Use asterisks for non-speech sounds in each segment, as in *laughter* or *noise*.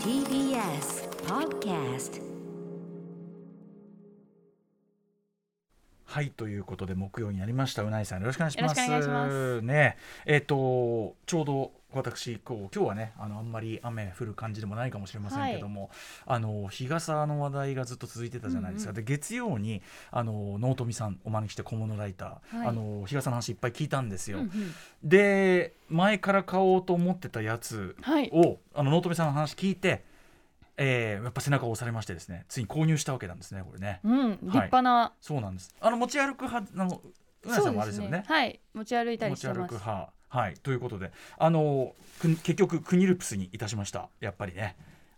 TBS Podcast はいということで木曜になりました。うないさんよろしくお願いします。ね。えっ、とちょうど私こう今日はねあのあんまり雨降る感じでもないかもしれませんけども、あの日傘の話題がずっと続いてたじゃないですか。で月曜にあの納富さんお招きして小物ライター、はい。あの日傘の話いっぱい聞いたんですよ。うんうん。で前から買おうと思ってたやつはい。を、あの納富さんの話聞いて、えーやっぱ背中を押されましてですねついに購入したわけなんですねこれね。うん、立派な、あそうなんです。あの持ち歩く派あのうなさんもあれですよね。はい持ち歩いたり持ちしてます歩く派。はいということであのく結局クニルプスにいたしました。やっぱりね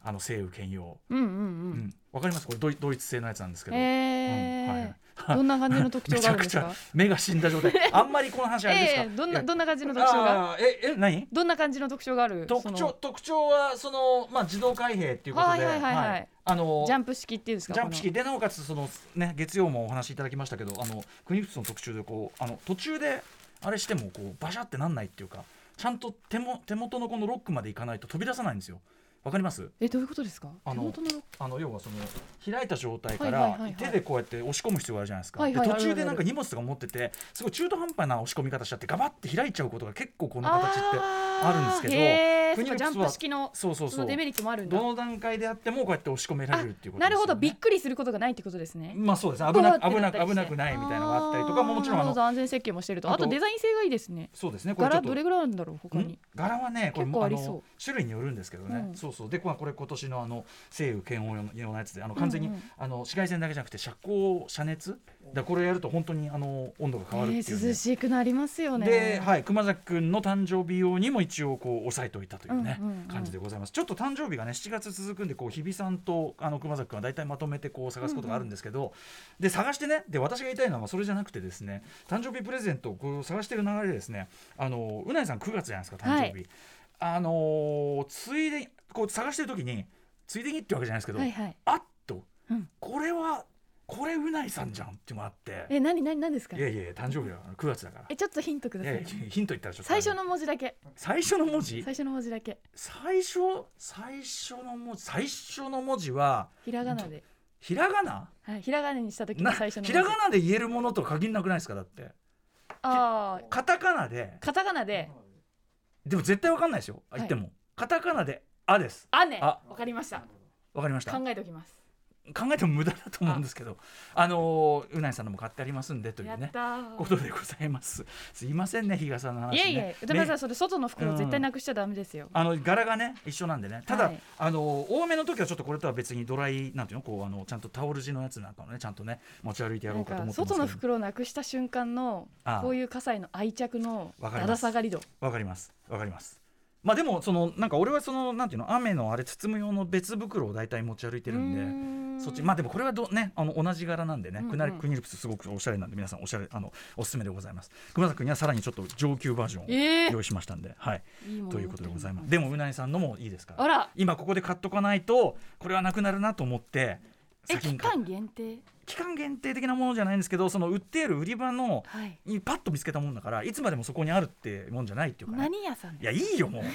あの西宇兼用。うんうんううん、んわかります？これドイドイツ製のやつなんですけど。えー。うん。はい *laughs* どんな感じの特徴があるんですか？*laughs* 目が死んだ状態。あんまりこの話あれですか？*laughs* ええどんなどんな感じの特徴が？ええ何？どんな感じの特徴がある？特徴特徴はそのまあ自動開閉っていうことで、はいはいはいはい。あのジャンプ式っていうんですか？ジャンプこ式でなおかつそのね月曜もお話しいただきましたけどあのクニの特集でこうあの途中であれしてもこうバシャってなんないっていうかちゃんと手も手元のこのロックまでいかないと飛び出さないんですよ。わかります？のえどういうことですか？あのあの要はその開いた状態から手でこうやって押し込む必要があるじゃないですか。はいはいで途中でなんか荷物とか持っててすごい中途半端な押し込み方しちゃってガバって開いちゃうことが結構この形ってあるんですけどへー。クニルプスはそうかジャンプ式のそうそうそう。デメリットもあるんだ。どの段階であってもこうやって押し込められるっていうことね。るほど。びっくりすることがないってことですね。まあそうですね。危な危な危なくないみたいなのがあったりとかももちろんあの安全設計もしてると。あとデザイン性がいいですね。そうですね柄どれぐらいあるんだろう他ん？に柄はねこれ結構ありそう。の種類によるんですけどね、うんそうそう。でこれこれ今年のあの西武剣王用のやつであの完全に、うんうん。あの紫外線だけじゃなくて遮光遮熱？だこれやると本当にあの温度が変わるっていう、ね。えー涼しくなりますよね。で、はい、熊崎君の誕生日用にも一応こう抑えておいたというね、うんうんうん。感じでございます。ちょっと誕生日がね7月続くんでこう日比さんとあの熊崎君は大体まとめてこう探すことがあるんですけど、で探してねで私が言いたいのはそれじゃなくてですね誕生日プレゼントをこう探してる流れでですねあのうなぎさん9月じゃないですか誕生日、はい。あのーついでにこう探してる時についでにってわけじゃないですけど、はいはい。あっと、うん。これはこれうないさんじゃんっていうのがあってえ何何何ですか？いやいや誕生日は9月だから。えちょっとヒントください。ヒント言ったらちょっと最初の文字だけ。最初の文字？最初の文字だけ。最初最初の文字最初の文字はひらがなで。ひらがな？はいひらがなにした時なの最初の文字。ひらがなで言えるものと限りなくないですか？だって。ああカタカナで。カタカナで。でも絶対わかんないですよ。言っても、カタカナで「あ」です。あね。あ。わかりました。わかりました。考えておきます。考えても無駄だと思うんですけどあ。のーうなぎさんのも買ってありますんでというねことでございます。すいませんね日傘の話ね。いえいえ歌丸さねんそれ外の袋絶対なくしちゃダメですよ。あの柄がね一緒なんでね。ただ、はい。あの多めの時はちょっとこれとは別にドライなんていうのこうあのちゃんとタオル地のやつなんかをねちゃんとね持ち歩いてやろなうんかと思かって外の袋をなくした瞬間のこういう傘への愛着のだだ下がり度。わかります。わかりますまあでもそのなんか俺はそのなんていうの雨のあれ包む用の別袋を大体持ち歩いてるんでん。そっちまあでもこれはどねあの同じ柄なんでね、うんうん。クナリクニルプスすごくおしゃれなんで皆さんおしゃれあのおすすめでございます。熊崎君にはさらにちょっと上級バージョンをええ用意しましたんで、はい。いいということでございます。でもうなぎさんのもいいですかあら。今ここで買っとかないとこれはなくなるなと思ってえ期間限定？期間限定的なものじゃないんですけどその売っている売り場のはい。にパッと見つけたもんだからいつまでもそこにあるってもんじゃないっていうかね。何屋さんいやいいよもう。*laughs*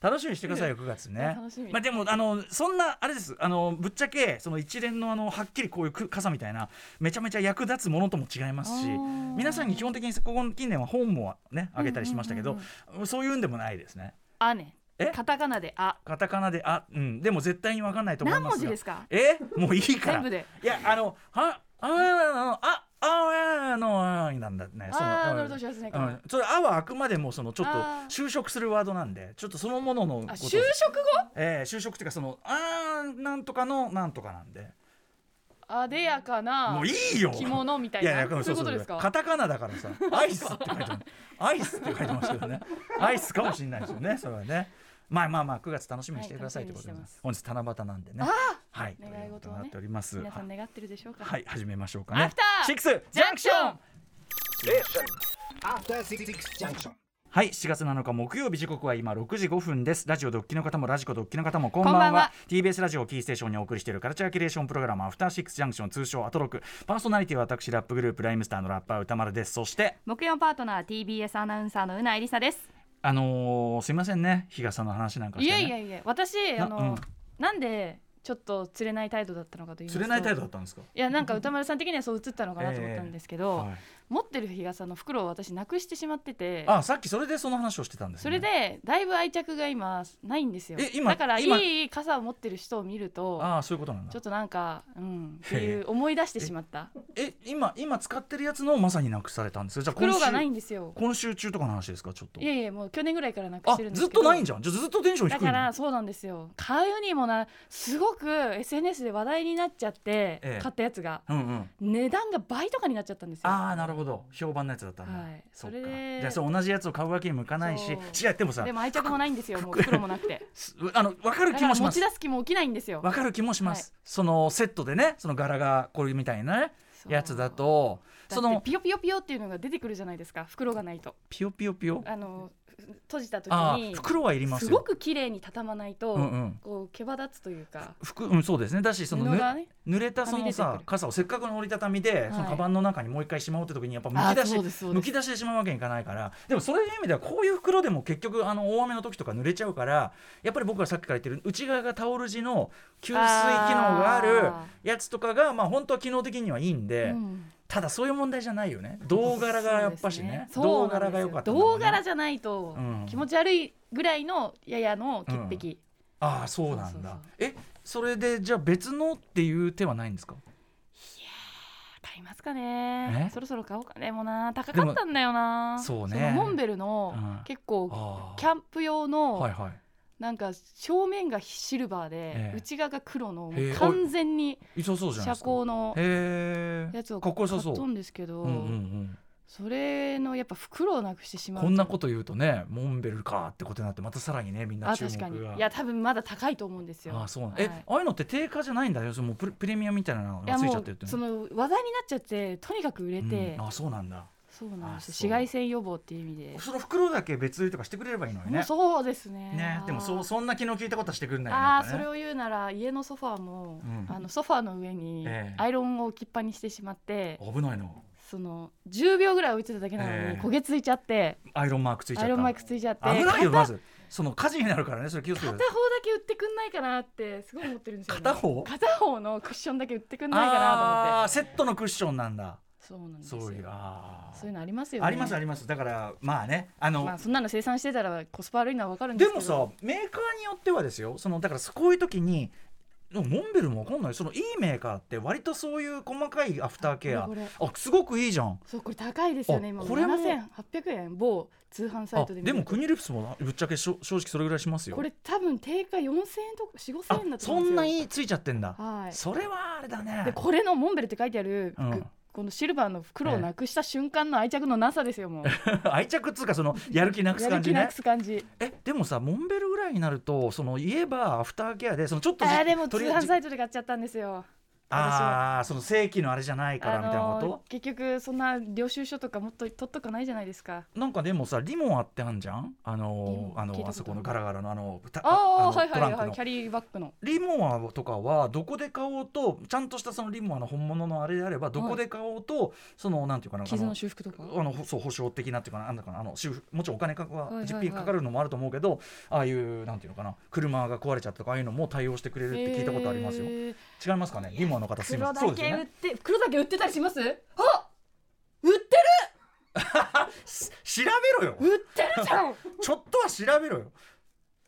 楽しみにしてくださいよ9月ね。楽しみ。まあでもあのそんなあれです。あのぶっちゃけその一連のあのはっきりこういうく傘みたいなめちゃめちゃ役立つものとも違いますし皆さんに基本的にここ近年は本もねあげたりしましたけど、うん。そういうんでもないですね。あねえ？カタカナであ。カタカナであうん。でも絶対に分かんないと思いますが何文字ですか？え？もういいから。全部で。いやあのはああああのあなんだね。そのあなるほどしますねうん、それ「あ」はあくまでもそのちょっと就職するワードなんでちょっとそのもののこと。あ就職後？えー就職っていうかその「あーなんとかのなんとか」なんで。あでやかなもういいよ。着物みたいいやいやなそういうことですか？カタカナだからさ「アイス」って書いてます。アイスって書いてますけどね。アイスかもしれないですよねそれはねまあまあまあ9月楽しみにしてくださいということでございます。本日七夕なんでね。はい。願い事をね。とうことになっております。皆さん願ってるでしょうかはい始めましょうかね。アフターシックスジャンクション After Six Junction. はい7月7日木曜日時刻は今6時5分です。ラジオドッキの方もラジコドッキの方もこんばんは。こんばんは。TBS ラジオをキーステーションにお送りしているカルチャーキュレーションプログラムアフターシックスジャンクション通称アトロク。パーソナリティは私ラップグループライムスターのラッパー歌丸です。そして木曜パートナー TBS アナウンサーのうなえりさですあのーすいませんね。日傘の話なんかして、ね、いやいやいや。私あの、なうん。なんでちょっと釣れない態度だったのかと言いますと。釣れない態度だったんですか、いやなんか歌丸さん的にはそう映ったのかなと思ったんですけど、はい、持ってる日傘の袋を私なくしてしまってて。あさっきそれでその話をしてたんですね。それでだいぶ愛着が今ないんですよ。え今だから今いい傘を持ってる人を見るとああそういうことなんだ。ちょっとなんかうんっていう思い出してしまった。え今今使ってるやつのまさになくされたんですか？じゃ袋がないんですよ。今週中とかの話ですか？ちょっと。いやいやもう去年ぐらいからなくしあてるんですずっとないんじゃん？じゃあずっとテンション低いの？だからそうなんですよ。買うにもなすごく SNS で話題になっちゃって、ええ。買ったやつが。うんうん。値段が倍とかになっちゃったんですよ。ああなるほど評判のやつだったんだ、はい。そっか。じゃあそう同じやつを買うわけにもいかないし違うでもさでも愛着もないんですよもう袋もなくて。すあの分かる気もします。ち出す気も起きないんですよ。分かる気もします、はい。そのセットでねその柄がこれみたいなねやつだとそのピヨピヨピヨっていうのが出てくるじゃないですか袋がないと。ピヨピヨピヨ？あの閉じた時あにー袋はいりますすよごく綺麗に畳まないと、うんうん。こう毛羽立つというか。服うんそうですね。だしそのぬね濡れたそのさ傘をせっかくの折りたたみで、そのはいカバンの中にもう一回しまおうって時にやっぱむきあ出しむき出しでしまうわけにいかないから。でもそういう意味ではこういう袋でも結局あの大雨の時とか濡れちゃうからやっぱり僕がさっきから言ってる内側がタオル地の吸水機能があるあやつとかがまあ本当は機能的にはいいんで、うんただそういう問題じゃないよね。銅柄がやっぱしね。銅柄が良かった銅柄じゃないとうん気持ち悪いぐらいのややの潔癖、ああそうなんだ。えそれでじゃあ別のっていう手はないんですか？買いますかね。え？そろそろ買おうか。でもな高かったんだよな。そうね。のモンベルのうん。結構あキャンプ用のはいはいなんか正面がシルバーでええ。内側が黒の完全にいそうそうじゃない遮ですか。光のやつを買ったんですけどうんうんうん。それのやっぱ袋をなくしてしまうこんなこと言うとねモンベルかってことになってまたさらにねみんなあ注目が。確かに。いや多分まだ高いと思うんですよ。あそうなん、はい。えああいうのって定価じゃないんだよ。そのプレプレミアムみたいなのがついちゃってるってその。話題になっちゃってとにかく売れて、うん。あそうなんだそうなんです紫外線予防っていう意味で、その袋だけ別売りとかしてくれればいいのにね。そうですね。ねでもそうそんな気の利いたことはしてくれないああそれを言うなら家のソファーも、うん。あのソファーの上にええ。アイロンを置きっぱにしてしまって、危ないなその10秒ぐらい置いてただけなのにええ。焦げついちゃって、アイロンマークついちゃった。アイロンマイクついちゃって危ないよ片まず。その火事になるからねそれ気をつけて。片方だけ売ってくんないかなってすごい思ってるんですよ、ね、片方？片方のクッションだけ売ってくんないかなと思って。あーセットのクッションなんだそうなんですよ。そういうのありますよね。ありますあります。だからまあねあの、まあそんなの生産してたらコスパ悪いのは分かるんでですけど。もさメーカーによってはですよそのだからこういう時にモンベルもわかんないそのいいメーカーって割とそういう細かいアフターケア。あすごくいいじゃん。そうこれ高いですよね。あ今これも。7800円。某通販サイあトででもクニリプスもぶっちゃけ正直それぐらいしますよ。これ多分定価4000円とか4 5あ千円だとそ思うんないいついちゃってんだ、はい。それはあれだね。でこれのモンベルって書いてある、うん。ぐこのシルバーの袋をなくした瞬間の愛着のなさですよもう。*laughs* 愛着っつうかそのやる気なくすやる感じね。気なくす感じ。えでもさモンベルぐらいになるとその言えばアフターケアでそのちょっとじあーでも通販サイトで買っちゃったんですよああその正規のあれじゃないからみたいなこと、のー結局そんな領収書とかもっと取っとかないじゃないですか。なんかでもさリモアってあんじゃん？あリのあのあそこのガラガラのあのたああのはいはいはいキャリーバッグの。リモアとかはどこで買おうとちゃんとしたそのリモアの本物のあれであればどこで買おうと、そのなんていうかな傷の修復とか？あのほそう保証的なっていうかななんだかなあの修復もちろんお金かはいはい。実費かかるのもあると思うけどああいうなんていうのかな車が壊れちゃったとかああいうのも対応してくれるって聞いたことありますよ、へー違いますかね？リモアの方すい黒ません。だけ売っそうですよねて黒だけ売ってたりします？あ売って *laughs* 調べろよ。る売ってるじゃん。*laughs* ちょっとは調べろよ。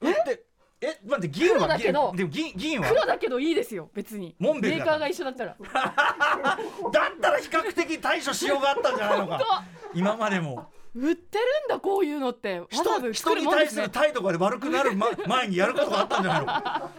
え？ってえ待って銀黒はだけど銀でも銀銀は？黒だけどいいですよ別に。モンベルメーカーが一緒だったら。*laughs* だったら比較的対処しようがあったんじゃないのか。今までも。売ってるんだこういうのって。人人に対する態度が悪くなる、ま、前にやることがあったんじゃないの？か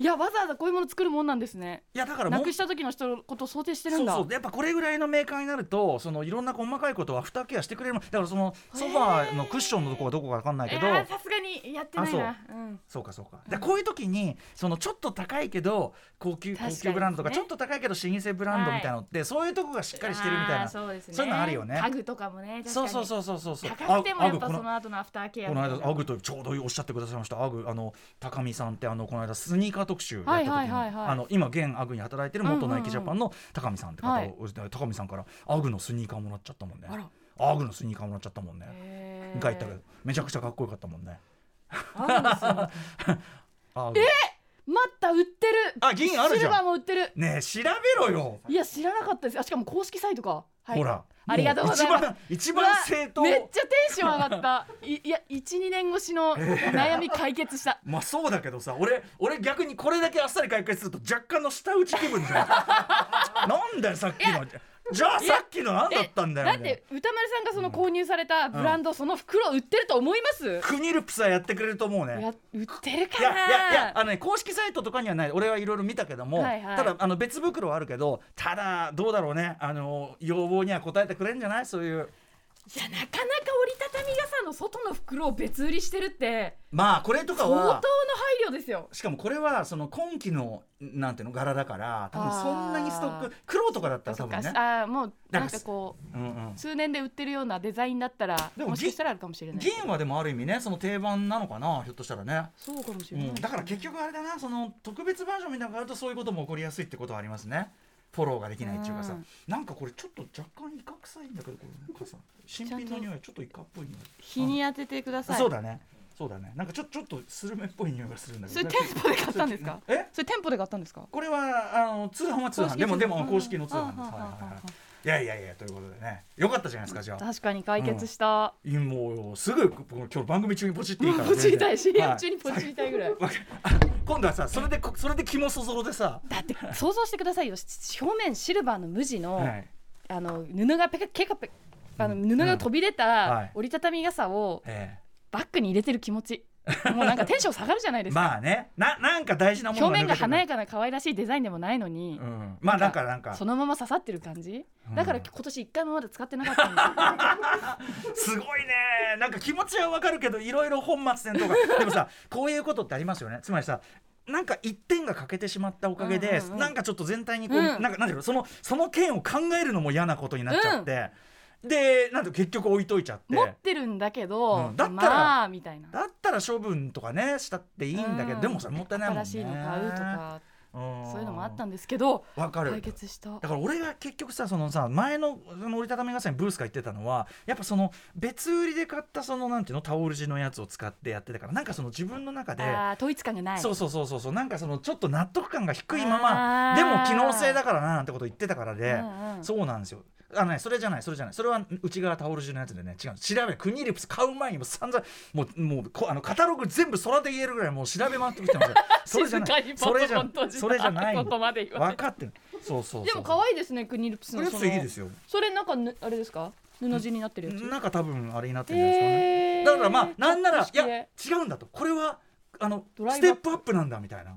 いやわざわざこういうもの作るもんなんですね。いやだからなくした時の人のことを想定してるんだ。そうそう。やっぱこれぐらいのメーカーになるとそのいろんな細かいことをアフターケアしてくれる。だからそのソファーのクッションのとこはどこか分かんないけど、さすがにやってないな。あう。ん。そうかそうか。でこういう時にそのちょっと高いけど高級高級ブランドとかちょっと高いけど老舗ブランドみたいなのって、そういうとこがしっかりしてるみたいな。そうですね。そういうのあるよね。家具とかもね確かに。そうそうそうそうそう。そう高くてもやっぱその後のアフターケアこの間アグとちょうどおっしゃってくださいました。アグあの高見さんってあのこの間スニーカー特集やった時に、はいはいはいはい。あの今現アグに働いてる元ナイキジャパンの高見さんって方を、はい。高見さんからアグのスニーカーもらっちゃったもんね。アーグのスニーカーもらっちゃったもんね。へー。2回行ったけどめちゃくちゃかっこよかったもんね。アー *laughs* グ。待った売ってる。あ銀あるじゃん。シルバーも売ってる。ねえ調べろよ。いや知らなかったです。あしかも公式サイトか、はい、ほらありがとうございます。一番一番正当。めっちゃテンション上がった。いいや12年越しの悩み解決した、*laughs* まあそうだけどさ俺俺逆にこれだけあっさり解決すると若干の舌打ち気分じゃん。*laughs* なんだよさっきのじゃあさっきの何だったんだよだって歌丸さんがその購入されたブランド、その袋売ってると思います、クニルプスはやってくれると思うね。や売ってるかいやないやいやあのね公式サイトとかにはない。俺はいろいろ見たけども、はいはい。ただあの別袋はあるけどただどうだろうね。あの要望には応えてくれるんじゃない？そういう。いやなかなか折りたたみ傘の外の袋を別売りしてるって。まあこれとか相当のは配慮ですよ。しかもこれはその今期のなんていうの柄だから多分そんなにストック黒とかだったら多分ね。あーもうなんかこううんうん。通年で売ってるようなデザインだったらでももしかしたらあるかもしれない。銀はでもある意味ねその定番なのかなひょっとしたらね、そうかもしれない、うん、だから結局あれだなその特別バージョンみたいなのがあるとそういうことも起こりやすいってことはありますね。フォローができないっていうかさ、うん。なんかこれちょっと若干イカ臭いんだけどこれ傘新品の匂いちょっとイカっぽい匂い。日に当ててください、そうだねそうだね。なんかちょちょっとスルメっぽい匂いがするんだけど。それ店舗で買ったんですか？え？それ店舗で買ったんですか？これはあの通販は通販。でもでも公式の通販です、はいはいやいやいやということでね。よかったじゃないですかじゃあ確かに解決した、いやもうすぐ今日番組中にポチっていいからポチりたい CM 中にポチりたいぐらい、はい。今度はさそれでこそれで肝そぞろでさ、だって想像してくださいよ。表面シルバーの無地の、はい。あの布がペカペカペあのうん。布が飛び出はたい。折りたたみ傘をえバッグに入れてる気持ち。もうなんかテンション下がるじゃないえですか、*laughs* まあね。ななんか大事なもの表面が華やかかな可愛らしいデザインでもないのに、うん、まあなんかなんか。そのまま刺さってる感じ、うん。だから今年一回もまだ使ってなかったんですよすごいね。なんか気持ちはわかるけどいろいろ本末転倒が。でもさ *laughs* こういうことってありますよね。つまりさなんか一点が欠けてしまったおかげで、うんうんうん。なんかちょっと全体にこう、うん。なんかなんていうのそのその件を考えるのも嫌なことになっちゃって、でなんて結局置いといちゃって。持ってるんだけど、うんだったら。まあみたいな。だったら処分とかねしたっていいんだけど、うん。でもそれもったいないもんね。新しいの買うとかうん。そういうのもあったんですけどわかる。解決した。だから俺が結局さそのさ前のその折りたたみ傘にブースが言ってたのはやっぱその別売りで買ったそのなんていうのタオル地のやつを使ってやってたからなんかその自分の中で統一感がない。そうそうそうそうそうなんかそのちょっと納得感が低いままでも機能性だからななんてこと言ってたからで、うんうん。そうなんですよあのね、それじゃないそれじゃない。それは内側タオル地のやつでね違う。調べクニリプス買う前にも散々もうもうこあのカタログ全部空で言えるぐらいもう調べ回ってきてますよ。*laughs* それじゃない。それじゃポトポトそれじゃないここまで分かってる。そうそうそう。でも可愛いですねクニルプスこれやのそのついいですよ。それなんかぬあれですか？布地になってるやつ？なんか多分あれになってるんじゃないですかね、だからまあなんならいや違うんだと。これはあのステップアップなんだみたいな。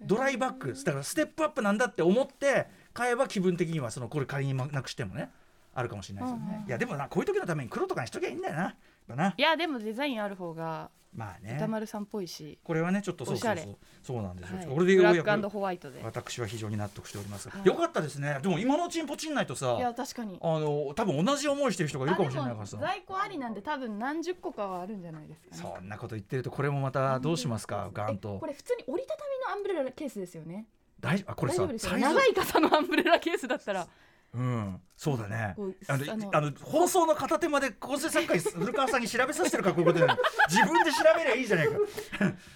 ドライバックだからステップアップなんだって思って買えば気分的にはそのこれ仮になくしてもねあるかもしれないですよね、うんうん。いやでもなこういう時のために黒とかにしときゃいいんだよな。な。いやでもデザインある方がまあね。歌丸さんっぽいし、これはねちょっとそうそうそう。そうなんですよ、はい。これでようやくホワイトで。私は非常に納得しております、はい。よかったですね。でも今のうちにポチんないとさいや確かに。あの多分同じ思いしてる人がいるかもしれないからさ。在庫ありなんで多分何十個かはあるんじゃないですかね。そんなこと言ってるとこれもまたどうしますかガンえとこれ普通に折りたたみのアンブレラケースですよね大丈夫？あこれさ長い傘のアンブレラケースだったら。うんそうだね。あのあの放送の片手まで構成作家古川さんに調べさせてるからこういうことで *laughs* 自分で調べりゃいいじゃないか。*laughs*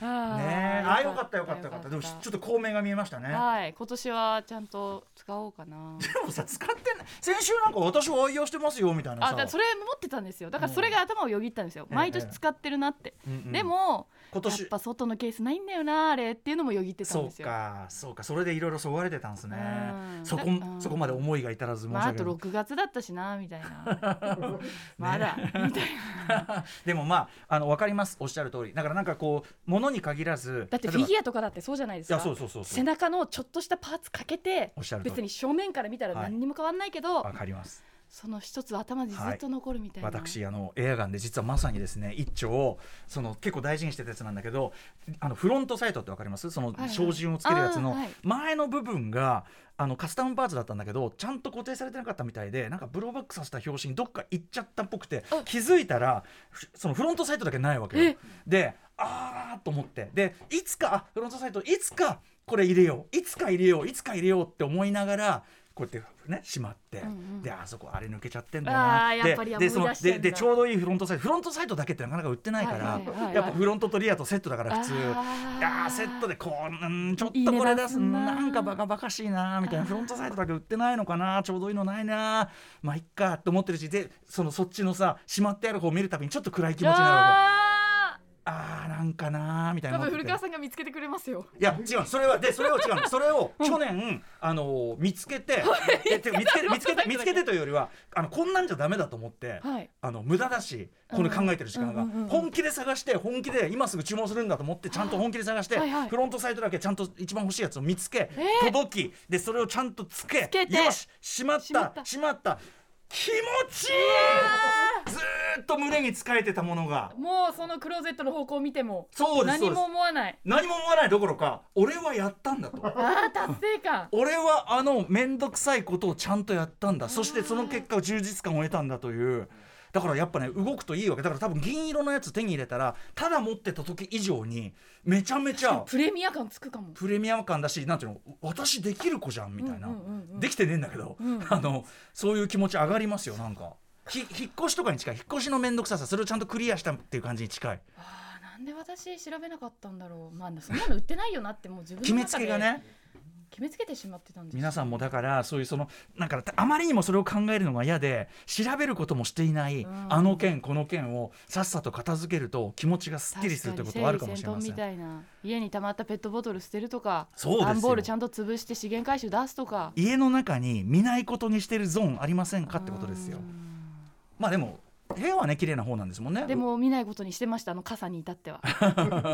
*laughs* ねあよかったよかった。よかった。でもちょっと孔明が見えましたね。はい。今年はちゃんと使おうかな。でもさ使ってない先週なんか私は愛用してますよみたいなさ。あだそれ持ってたんですよ。だからそれが頭をよぎったんですよ。ええ。毎年使ってるなって。でも今年やっぱ外のケースないんだよなあれっていうのもよぎってたんそうですよ。かそうか。それでいろいろそがれてたんですね。うん。そこそこまで思いが至らず申し訳ない6月だったしなみたいな。*laughs* まだみたいな。*laughs* でもまああの分かりますおっしゃる通り。だからなんかこう物に限らずだってフィギュアとかだってそうじゃないですか。背中のちょっとしたパーツかけておっしゃる通り。別に正面から見たらはい何にも変わんないけど、分かりますその一つ頭にずっと残るみたいな、私あのエアガンで実はまさにですね一丁をその結構大事にしてたやつなんだけどあのフロントサイトってわかります？そのはいはい。照準をつけるやつの前の部分があのカスタムパーツだったんだけどちゃんと固定されてなかったみたいでなんかブローバックさせた拍子にどっか行っちゃったっぽくてあ気づいたらふそのフロントサイトだけないわけよ。え。であーと思って。でいつかあフロントサイトいつかこれ入れよう。いつか入れよう。いつか入れようって思いながらこうやってねしまって、うんうん。であそこあれ抜けちゃってんだなっででそのででちょうどいいフロントサイトフロントサイトだけってなかなか売ってないから、はいはいはいはい。やっぱフロントとリアとセットだから普通。あセットでこううんちょっとこれ出すななんかバカバカしいなみたいな。フロントサイトだけ売ってないのかなちょうどいいのないなまあいっかって思ってるしでそのそっちのさしまってある方を見るたびにちょっと暗い気持ちになるわあけなんかなみたいな。多分古川さんが見つけてくれますよ。いや違うそれはでそれを違うの。*laughs* それを去年あの見つけてえてか見つけて *laughs* 見つけて見つけてというよりはあのこんなんじゃダメだと思ってはい。あの無駄だしこれ考えてる時間が。本気で探して本気で今すぐ注文するんだと思ってちゃんと本気で探してフロントサイトだけちゃんと一番欲しいやつを見つけえー。届きでそれをちゃんとつけよししまった。しまった気持ちいい。ずーっと胸に使えてたものが。もうそのクローゼットの方向を見てもそうです何も思わない。何も思わないどころか俺はやったんだと。*laughs* あー達成感。俺はあの面倒くさいことをちゃんとやったんだ。そしてその結果充実感を得たんだというだからやっぱね動くといいわけ。だから多分銀色のやつ手に入れたらただ持ってた時以上にめちゃめちゃプレミア感つくかも。プレミアム感だしなんていうの私できる子じゃんみたいな、できてねえんだけど、うん。あのそういう気持ち上がりますよなんか。ひ引っ越しとかに近い。引っ越しの面倒くささそれをちゃんとクリアしたっていう感じに近い。あーなんで私調べなかったんだろう。まあそんなの売ってないよなってもう自分決めつの中でけがね決めつけてしまってたんです皆さんもだからそういうそのなんかあまりにもそれを考えるのが嫌で調べることもしていない、うん。あの件この件をさっさと片付けると気持ちがすっきりするということはあるかもしれません。みたいな家に溜まったペットボトル捨てるとかそうですよ。段ボールちゃんと潰して資源回収出すとか。家の中に見ないことにしてるゾーンありませんかってことですよ。まあでも部屋はね綺麗な方なんですもんね。でも見ないことにしてましたあの傘に至っては、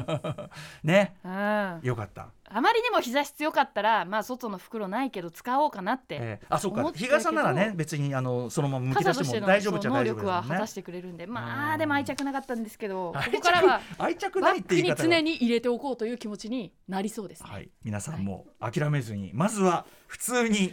*laughs* ね。うん、あよかった、まりにも日差し強かったらまあ外の袋ないけど使おうかなって、えーあそうか。日傘ならね別にあのそのままむき出傘としても大丈夫っちゃその能大丈夫力は果たしてくれるんで。まうん。あでも愛着なかったんですけどここからは愛着ないって言い方が。常に入れておこうという気持ちになりそうですね。はい、皆さんも諦めずに、まずは普通に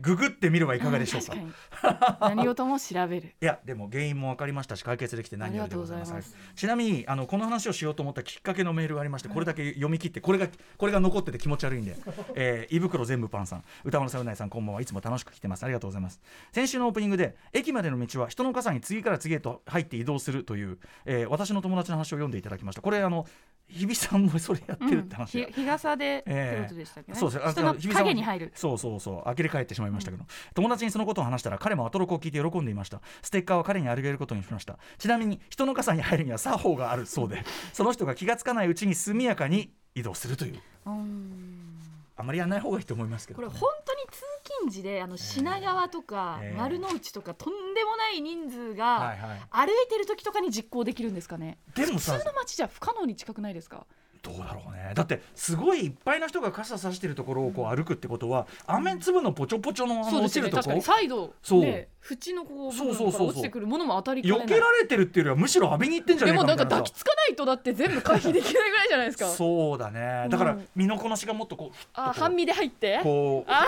ググってみればいかがでしょうか。何事も調べる。*laughs* やでも原因も分かりました。し解決できて何よりでございます。ます。ちなみにあのこの話をしようと思ったきっかけのメールがありましてこれだけ読み切ってこれがこれが残ってて気持ち悪いんで、*laughs* えー、胃袋全部パンさん歌丸さんうないさんこんばんは。いつも楽しく来てます。ありがとうございます。先週のオープニングで駅までの道は人の傘に次から次へと入って移動するという、えー私の友達の話を読んでいただきました。これあの日比さんもそれやってるって話が、うん。日日傘でってええことでしたっけね。そうです。人影に入る。そうそうそう。呆れ返ってしまいましたけど、友達にそのことを話したら彼もアトロクを聞いて喜んでいました。ステッカーは彼にあげることにしました。ちなみに人の傘に入るには作法があるそうで。その人が気がつかないうちに速やかに移動するという。うんあまりやらない方がいいと思いますけど、ね、これ本当に通勤時であの品川とかええ丸の内とかとんでもない人数はいがはい歩いてる時とかに実行できるんですかね？でもさ普通の街じゃ不可能に近くないですか？どうだろうね。だってすごいいっぱいの人が傘さしてるところをこう歩くってことは雨粒のポチョポチョの落ちるとこ？確かにサイドそう。ね縁のこう部そう分そうそうそうから落ちてくるものも当たりかねない。避けられてるっていうよりはむしろ浴びに行ってんじゃでもねえかみたいな。んか抱きつかないとだって全部回避できないぐらいじゃないですか。そうだね。だからうん。身のこなしがもっとこうあ半身で入って。こうああ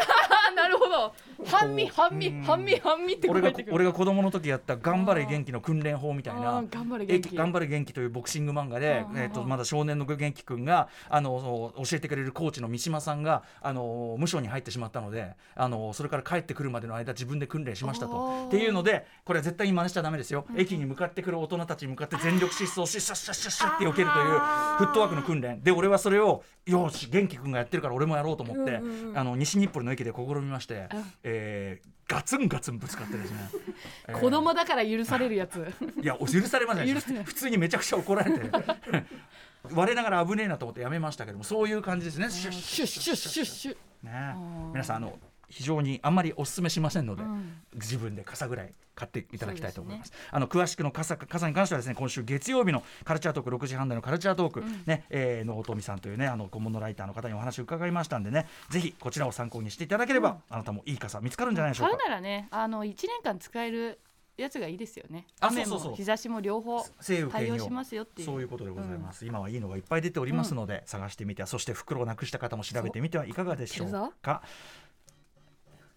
なるほど。半身半身うん。半身半身って俺が書いてくる。俺が子供の時やった「頑張れ元気」の訓練法みたいあなー頑張れえ元気。頑張れ元気というボクシング漫画で、えー、とまだ少年の元気君があの教えてくれるコーチの三島さんがあの無償に入ってしまったのであのそれから帰ってくるまでの間自分で訓練しましたと。っていうのでこれは絶対に真似しちゃダメですよ、駅に向かってくる大人たちに向かって全力疾走しシャッシャッシャッシャッって避けるというフットワークの訓練。で俺はそれをよし元気君がやってるから俺もやろうと思って、あの西日暮里の駅で試みまして、うん。えーガツンガツンぶつかってですね、*laughs* えー子供だから許されるやつ。いや許されません普通にめちゃくちゃ怒られて。*laughs* 我ながら危ねえなと思ってやめましたけどもそういう感じですね。シュッシュッシュッシュッシュッ。ねー皆さんあの非常にあんまりお勧めしませんので、うん。自分で傘ぐらい買っていただきたいと思います。あの詳しくの傘傘に関してはですね今週月曜日のカルチャートーク6時半台のカルチャートーク、ねえー、のおとみさんというねあの顧問のライターの方にお話を伺いましたんでねぜひこちらを参考にしていただければ、あなたもいい傘見つかるんじゃないでしょう買うかならねあの一年間使えるやつがいいですよね。あ雨そうそうそう。も日差しも両方対応しますよっていう。そういうことでございます、今はいいのがいっぱい出ておりますので、探してみてそして袋をなくした方も調べてみてはいかがでしょうか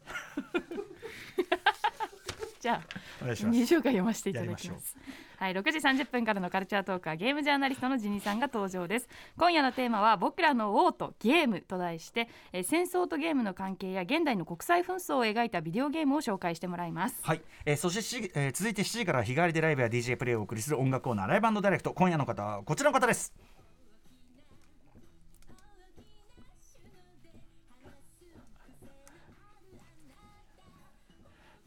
*laughs* じゃあお願いします。二週間読ませていただきます。はい、6時30分からのカルチャートークはゲームジャーナリストのジニさんが登場です。今夜のテーマは僕らの王とゲームと題して、えー戦争とゲームの関係や現代の国際紛争を描いたビデオゲームを紹介してもらいます。はい、えーそして7時、えー続いて7時から日替わりでライブや DJ プレイをお送りする音楽コーナーライブダイレクト。今夜の方はこちらの方です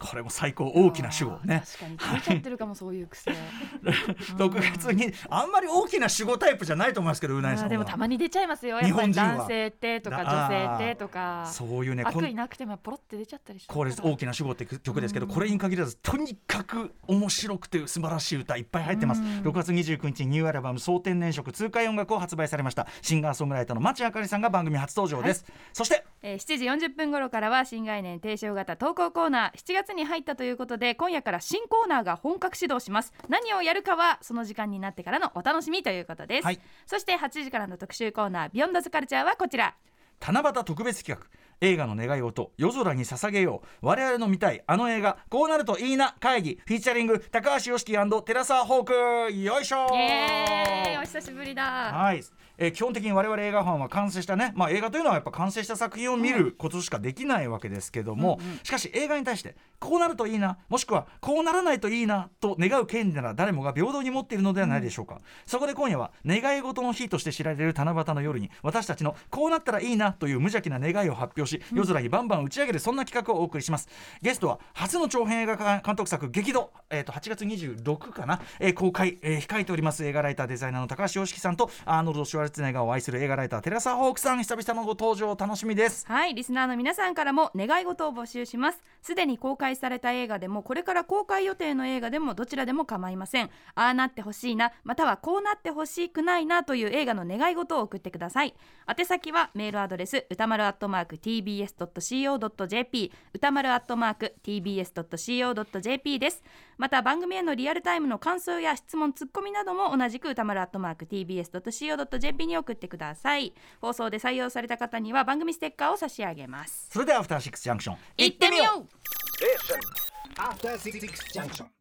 これも最高大きな主語。ね。確かに。ちゃってるかもそういう癖。*laughs* 6月にあんまり大きな主語タイプじゃないと思いますけどうなあいさんでもたまに出ちゃいますよ。日本人は。男性ってとかだ女性ってとか。そういうね悪意なくてもポロって出ちゃったりしてこれ大きな主語って曲ですけど、これに限らずとにかく面白くて素晴らしい歌いっぱい入ってます、6月29日にニューアルバム「総天然色痛快音楽」を発売されました。シンガーソングライターの町あかりさんが番組初登場です、そしてえー7時40分頃からは新概念提唱型投稿コーナー7月に入ったということで今夜から新コーナーが本格始動します。何をやるかはその時間になってからのお楽しみということです、はい。そして8時からの特集コーナービヨンドズカルチャーはこちら。七夕特別企画。映画の願い事夜空に捧げよう。我々の見たいあの映画こうなるといいな会議。フィーチャリング高橋良樹寺澤ホーク。よいしょーイ。お久しぶりだ。はい、えー基本的に我々映画ファンは完成したね、まあ、映画というのはやっぱ完成した作品を見ることしかできないわけですけども、しかし映画に対してこうなるといいなもしくはこうならないといいなと願う権利なら誰もが平等に持っているのではないでしょうか、そこで今夜は願い事の日として知られる七夕の夜に私たちのこうなったらいいなという無邪気な願いを発表し夜空にバンバン打ち上げるそんな企画をお送りします。ゲストは初の長編映画監督作激怒、えー、と8月26かな、えー公開、えー控えております映画ライターデザイナーの高橋洋樹さんとアーノルド・シュワルツェネッガーを愛する映画ライターテラサ・ホークさん久々のご登場楽しみです。はいリスナーの皆さんからも願い事を募集します。すでに公開された映画でもこれから公開予定の映画でもどちらでも構いません。ああなってほしいなまたはこうなってほしくないなという映画の願い事を送ってください。宛先はメールアドレス歌丸アットマーク tbs.co.jp 歌丸アットマーク tbs.co.jp です。また番組へのリアルタイムの感想や質問ツッコミなども同じく歌丸アットマーク tbs.co.jp に送ってください放送で採用された方には番組ステッカーを差し上げます。それではアフターシックスジャンクション行ってみよう。After Six Junction.